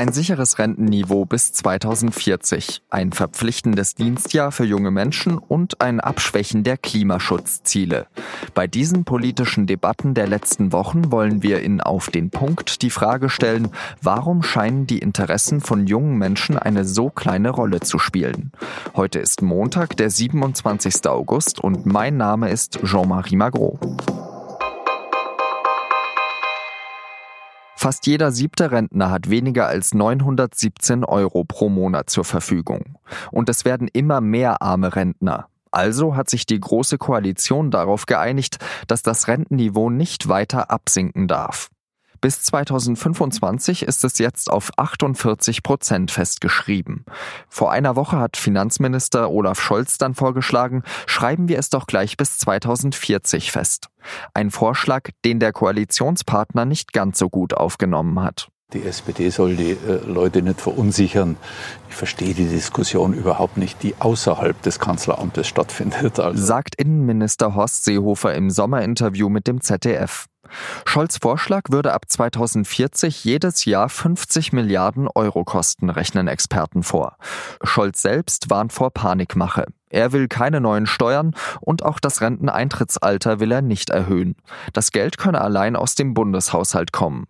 Ein sicheres Rentenniveau bis 2040, ein verpflichtendes Dienstjahr für junge Menschen und ein Abschwächen der Klimaschutzziele. Bei diesen politischen Debatten der letzten Wochen wollen wir in Auf den Punkt die Frage stellen, warum scheinen die Interessen von jungen Menschen eine so kleine Rolle zu spielen? Heute ist Montag, der 27. August und mein Name ist Jean-Marie Magro. Fast jeder siebte Rentner hat weniger als 917 Euro pro Monat zur Verfügung. Und es werden immer mehr arme Rentner. Also hat sich die Große Koalition darauf geeinigt, dass das Rentenniveau nicht weiter absinken darf. Bis 2025 ist es jetzt auf 48 Prozent festgeschrieben. Vor einer Woche hat Finanzminister Olaf Scholz dann vorgeschlagen, schreiben wir es doch gleich bis 2040 fest. Ein Vorschlag, den der Koalitionspartner nicht ganz so gut aufgenommen hat. Die SPD soll die äh, Leute nicht verunsichern. Ich verstehe die Diskussion überhaupt nicht, die außerhalb des Kanzleramtes stattfindet. Also. Sagt Innenminister Horst Seehofer im Sommerinterview mit dem ZDF. Scholz Vorschlag würde ab 2040 jedes Jahr 50 Milliarden Euro kosten, rechnen Experten vor. Scholz selbst warnt vor Panikmache. Er will keine neuen Steuern und auch das Renteneintrittsalter will er nicht erhöhen. Das Geld könne allein aus dem Bundeshaushalt kommen.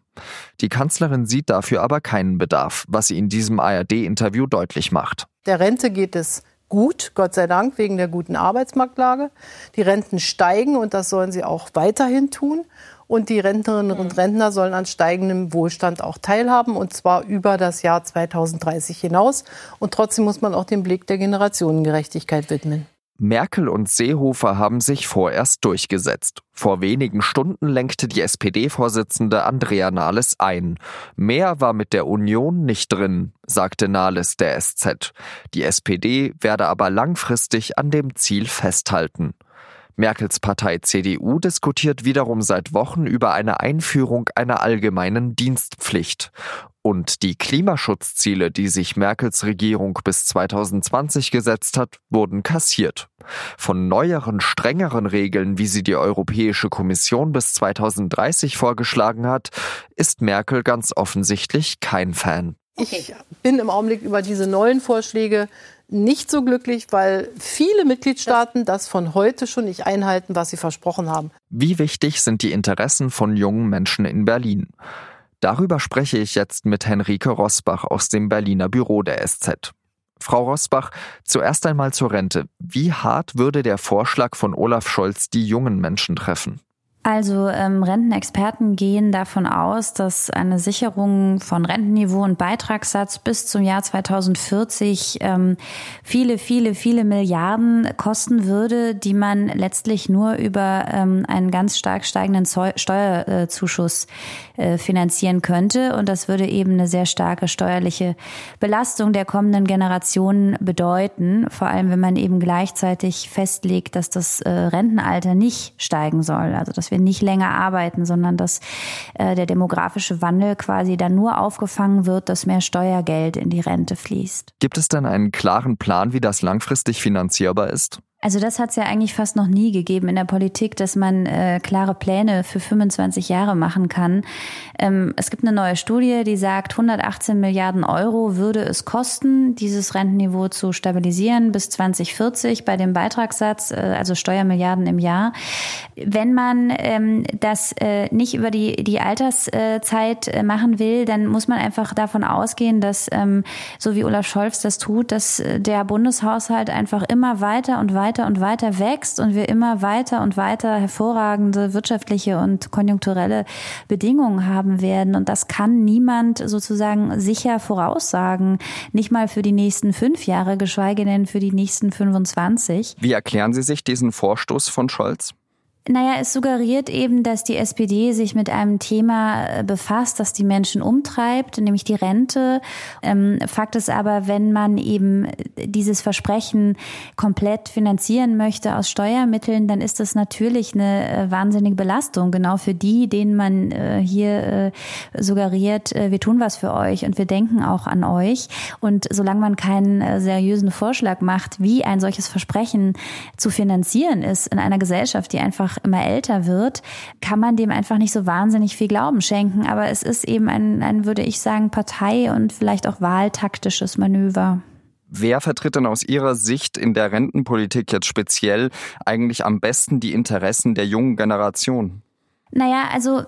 Die Kanzlerin sieht dafür aber keinen Bedarf, was sie in diesem ARD-Interview deutlich macht. Der Rente geht es gut, Gott sei Dank, wegen der guten Arbeitsmarktlage. Die Renten steigen und das sollen sie auch weiterhin tun. Und die Rentnerinnen und Rentner sollen an steigendem Wohlstand auch teilhaben, und zwar über das Jahr 2030 hinaus. Und trotzdem muss man auch den Blick der Generationengerechtigkeit widmen. Merkel und Seehofer haben sich vorerst durchgesetzt. Vor wenigen Stunden lenkte die SPD-Vorsitzende Andrea Nahles ein. Mehr war mit der Union nicht drin, sagte Nahles der SZ. Die SPD werde aber langfristig an dem Ziel festhalten. Merkels Partei CDU diskutiert wiederum seit Wochen über eine Einführung einer allgemeinen Dienstpflicht. Und die Klimaschutzziele, die sich Merkels Regierung bis 2020 gesetzt hat, wurden kassiert. Von neueren, strengeren Regeln, wie sie die Europäische Kommission bis 2030 vorgeschlagen hat, ist Merkel ganz offensichtlich kein Fan. Ich bin im Augenblick über diese neuen Vorschläge nicht so glücklich, weil viele Mitgliedstaaten das von heute schon nicht einhalten, was sie versprochen haben. Wie wichtig sind die Interessen von jungen Menschen in Berlin? Darüber spreche ich jetzt mit Henrike Rosbach aus dem Berliner Büro der SZ. Frau Rosbach, zuerst einmal zur Rente. Wie hart würde der Vorschlag von Olaf Scholz die jungen Menschen treffen? Also ähm, Rentenexperten gehen davon aus, dass eine Sicherung von Rentenniveau und Beitragssatz bis zum Jahr 2040 ähm, viele, viele, viele Milliarden kosten würde, die man letztlich nur über ähm, einen ganz stark steigenden Steuerzuschuss äh, finanzieren könnte. Und das würde eben eine sehr starke steuerliche Belastung der kommenden Generationen bedeuten, vor allem wenn man eben gleichzeitig festlegt, dass das äh, Rentenalter nicht steigen soll. Also dass wir nicht länger arbeiten, sondern dass äh, der demografische Wandel quasi dann nur aufgefangen wird, dass mehr Steuergeld in die Rente fließt. Gibt es denn einen klaren Plan, wie das langfristig finanzierbar ist? Also das hat es ja eigentlich fast noch nie gegeben in der Politik, dass man äh, klare Pläne für 25 Jahre machen kann. Ähm, es gibt eine neue Studie, die sagt, 118 Milliarden Euro würde es kosten, dieses Rentenniveau zu stabilisieren bis 2040 bei dem Beitragssatz, äh, also Steuermilliarden im Jahr. Wenn man ähm, das äh, nicht über die, die Alterszeit äh, machen will, dann muss man einfach davon ausgehen, dass, ähm, so wie Olaf Scholz das tut, dass äh, der Bundeshaushalt einfach immer weiter und weiter weiter und weiter wächst und wir immer weiter und weiter hervorragende wirtschaftliche und konjunkturelle Bedingungen haben werden. Und das kann niemand sozusagen sicher voraussagen. Nicht mal für die nächsten fünf Jahre, geschweige denn für die nächsten 25. Wie erklären Sie sich diesen Vorstoß von Scholz? Naja, es suggeriert eben, dass die SPD sich mit einem Thema äh, befasst, das die Menschen umtreibt, nämlich die Rente. Ähm, Fakt ist aber, wenn man eben dieses Versprechen komplett finanzieren möchte aus Steuermitteln, dann ist das natürlich eine äh, wahnsinnige Belastung, genau für die, denen man äh, hier suggeriert, wir tun was für euch und wir denken auch an euch. Und solange man keinen seriösen Vorschlag macht, wie ein solches Versprechen zu finanzieren ist in einer Gesellschaft, die einfach immer älter wird, kann man dem einfach nicht so wahnsinnig viel Glauben schenken. Aber es ist eben ein, ein würde ich sagen, Partei- und vielleicht auch wahltaktisches Manöver. Wer vertritt denn aus Ihrer Sicht in der Rentenpolitik jetzt speziell eigentlich am besten die Interessen der jungen Generation? Naja, also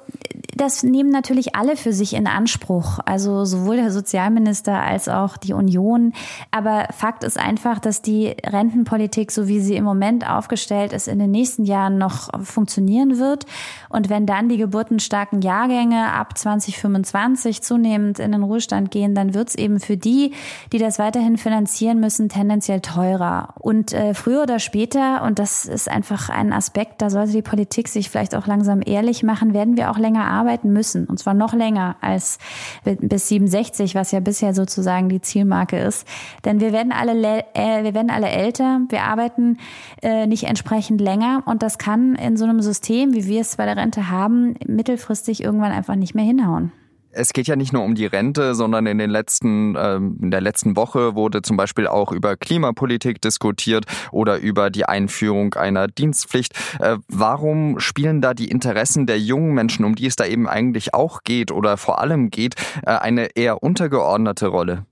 das nehmen natürlich alle für sich in Anspruch, also sowohl der Sozialminister als auch die Union. Aber Fakt ist einfach, dass die Rentenpolitik, so wie sie im Moment aufgestellt ist, in den nächsten Jahren noch funktionieren wird. Und wenn dann die geburtenstarken Jahrgänge ab 2025 zunehmend in den Ruhestand gehen, dann wird es eben für die, die das weiterhin finanzieren müssen, tendenziell teurer. Und äh, früher oder später, und das ist einfach ein Aspekt, da sollte die Politik sich vielleicht auch langsam ehrlich machen, werden wir auch länger arbeiten arbeiten müssen. Und zwar noch länger als bis 67, was ja bisher sozusagen die Zielmarke ist. Denn wir werden alle, äh, wir werden alle älter, wir arbeiten äh, nicht entsprechend länger. Und das kann in so einem System, wie wir es bei der Rente haben, mittelfristig irgendwann einfach nicht mehr hinhauen. Es geht ja nicht nur um die Rente, sondern in den letzten, ähm, in der letzten Woche wurde zum Beispiel auch über Klimapolitik diskutiert oder über die Einführung einer Dienstpflicht. Äh, warum spielen da die Interessen der jungen Menschen, um die es da eben eigentlich auch geht oder vor allem geht, äh, eine eher untergeordnete Rolle?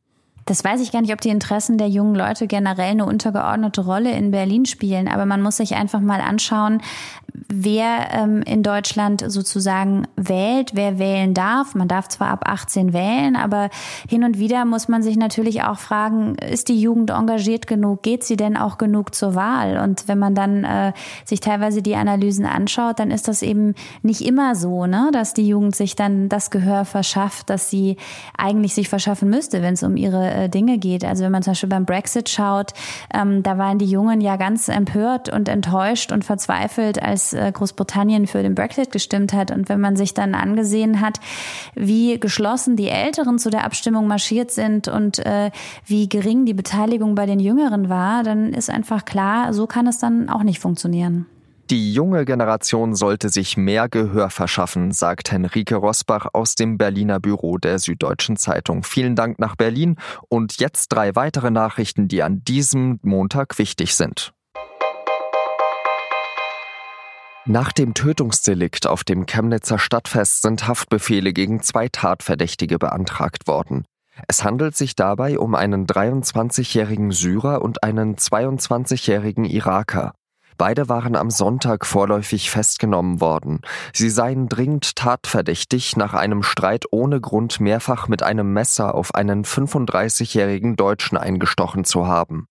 Das weiß ich gar nicht, ob die Interessen der jungen Leute generell eine untergeordnete Rolle in Berlin spielen, aber man muss sich einfach mal anschauen, wer ähm, in Deutschland sozusagen wählt, wer wählen darf. Man darf zwar ab 18 wählen, aber hin und wieder muss man sich natürlich auch fragen, ist die Jugend engagiert genug? Geht sie denn auch genug zur Wahl? Und wenn man dann äh, sich teilweise die Analysen anschaut, dann ist das eben nicht immer so, ne? dass die Jugend sich dann das Gehör verschafft, das sie eigentlich sich verschaffen müsste, wenn es um ihre äh, Dinge geht. Also wenn man zum Beispiel beim Brexit schaut, ähm, da waren die Jungen ja ganz empört und enttäuscht und verzweifelt, als äh, Großbritannien für den Brexit gestimmt hat. Und wenn man sich dann angesehen hat, wie geschlossen die Älteren zu der Abstimmung marschiert sind und äh, wie gering die Beteiligung bei den Jüngeren war, dann ist einfach klar, so kann es dann auch nicht funktionieren. Die junge Generation sollte sich mehr Gehör verschaffen, sagt Henrike Rosbach aus dem Berliner Büro der Süddeutschen Zeitung. Vielen Dank nach Berlin und jetzt drei weitere Nachrichten, die an diesem Montag wichtig sind. Nach dem Tötungsdelikt auf dem Chemnitzer Stadtfest sind Haftbefehle gegen zwei Tatverdächtige beantragt worden. Es handelt sich dabei um einen 23-jährigen Syrer und einen 22-jährigen Iraker. Beide waren am Sonntag vorläufig festgenommen worden. Sie seien dringend tatverdächtig, nach einem Streit ohne Grund mehrfach mit einem Messer auf einen 35-jährigen Deutschen eingestochen zu haben.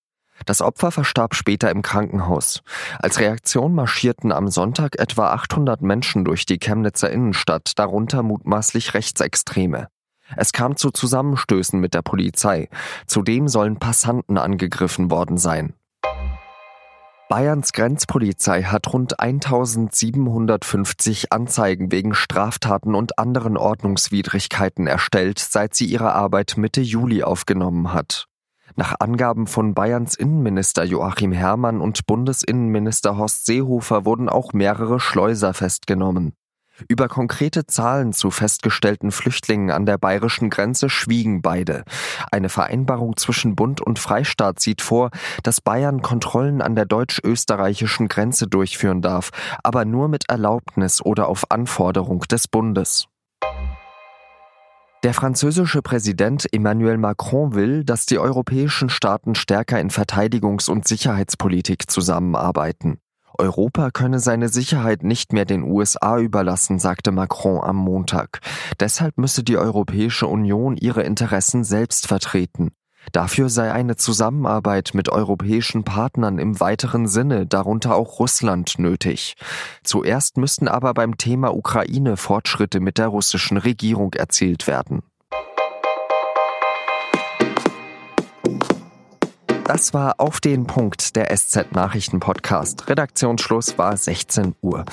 Das Opfer verstarb später im Krankenhaus. Als Reaktion marschierten am Sonntag etwa 800 Menschen durch die Chemnitzer Innenstadt, darunter mutmaßlich Rechtsextreme. Es kam zu Zusammenstößen mit der Polizei. Zudem sollen Passanten angegriffen worden sein. Bayerns Grenzpolizei hat rund 1750 Anzeigen wegen Straftaten und anderen Ordnungswidrigkeiten erstellt, seit sie ihre Arbeit Mitte Juli aufgenommen hat. Nach Angaben von Bayerns Innenminister Joachim Herrmann und Bundesinnenminister Horst Seehofer wurden auch mehrere Schleuser festgenommen. Über konkrete Zahlen zu festgestellten Flüchtlingen an der bayerischen Grenze schwiegen beide. Eine Vereinbarung zwischen Bund und Freistaat sieht vor, dass Bayern Kontrollen an der deutsch-österreichischen Grenze durchführen darf, aber nur mit Erlaubnis oder auf Anforderung des Bundes. Der französische Präsident Emmanuel Macron will, dass die europäischen Staaten stärker in Verteidigungs- und Sicherheitspolitik zusammenarbeiten. Europa könne seine Sicherheit nicht mehr den USA überlassen, sagte Macron am Montag. Deshalb müsse die Europäische Union ihre Interessen selbst vertreten. Dafür sei eine Zusammenarbeit mit europäischen Partnern im weiteren Sinne, darunter auch Russland, nötig. Zuerst müssten aber beim Thema Ukraine Fortschritte mit der russischen Regierung erzielt werden. Das war auf den Punkt der SZ Nachrichten Podcast. Redaktionsschluss war 16 Uhr.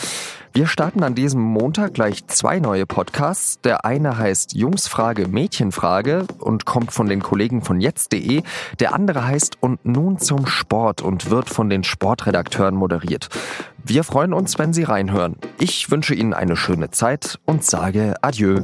Wir starten an diesem Montag gleich zwei neue Podcasts. Der eine heißt Jungsfrage, Mädchenfrage und kommt von den Kollegen von jetzt.de. Der andere heißt Und nun zum Sport und wird von den Sportredakteuren moderiert. Wir freuen uns, wenn Sie reinhören. Ich wünsche Ihnen eine schöne Zeit und sage Adieu.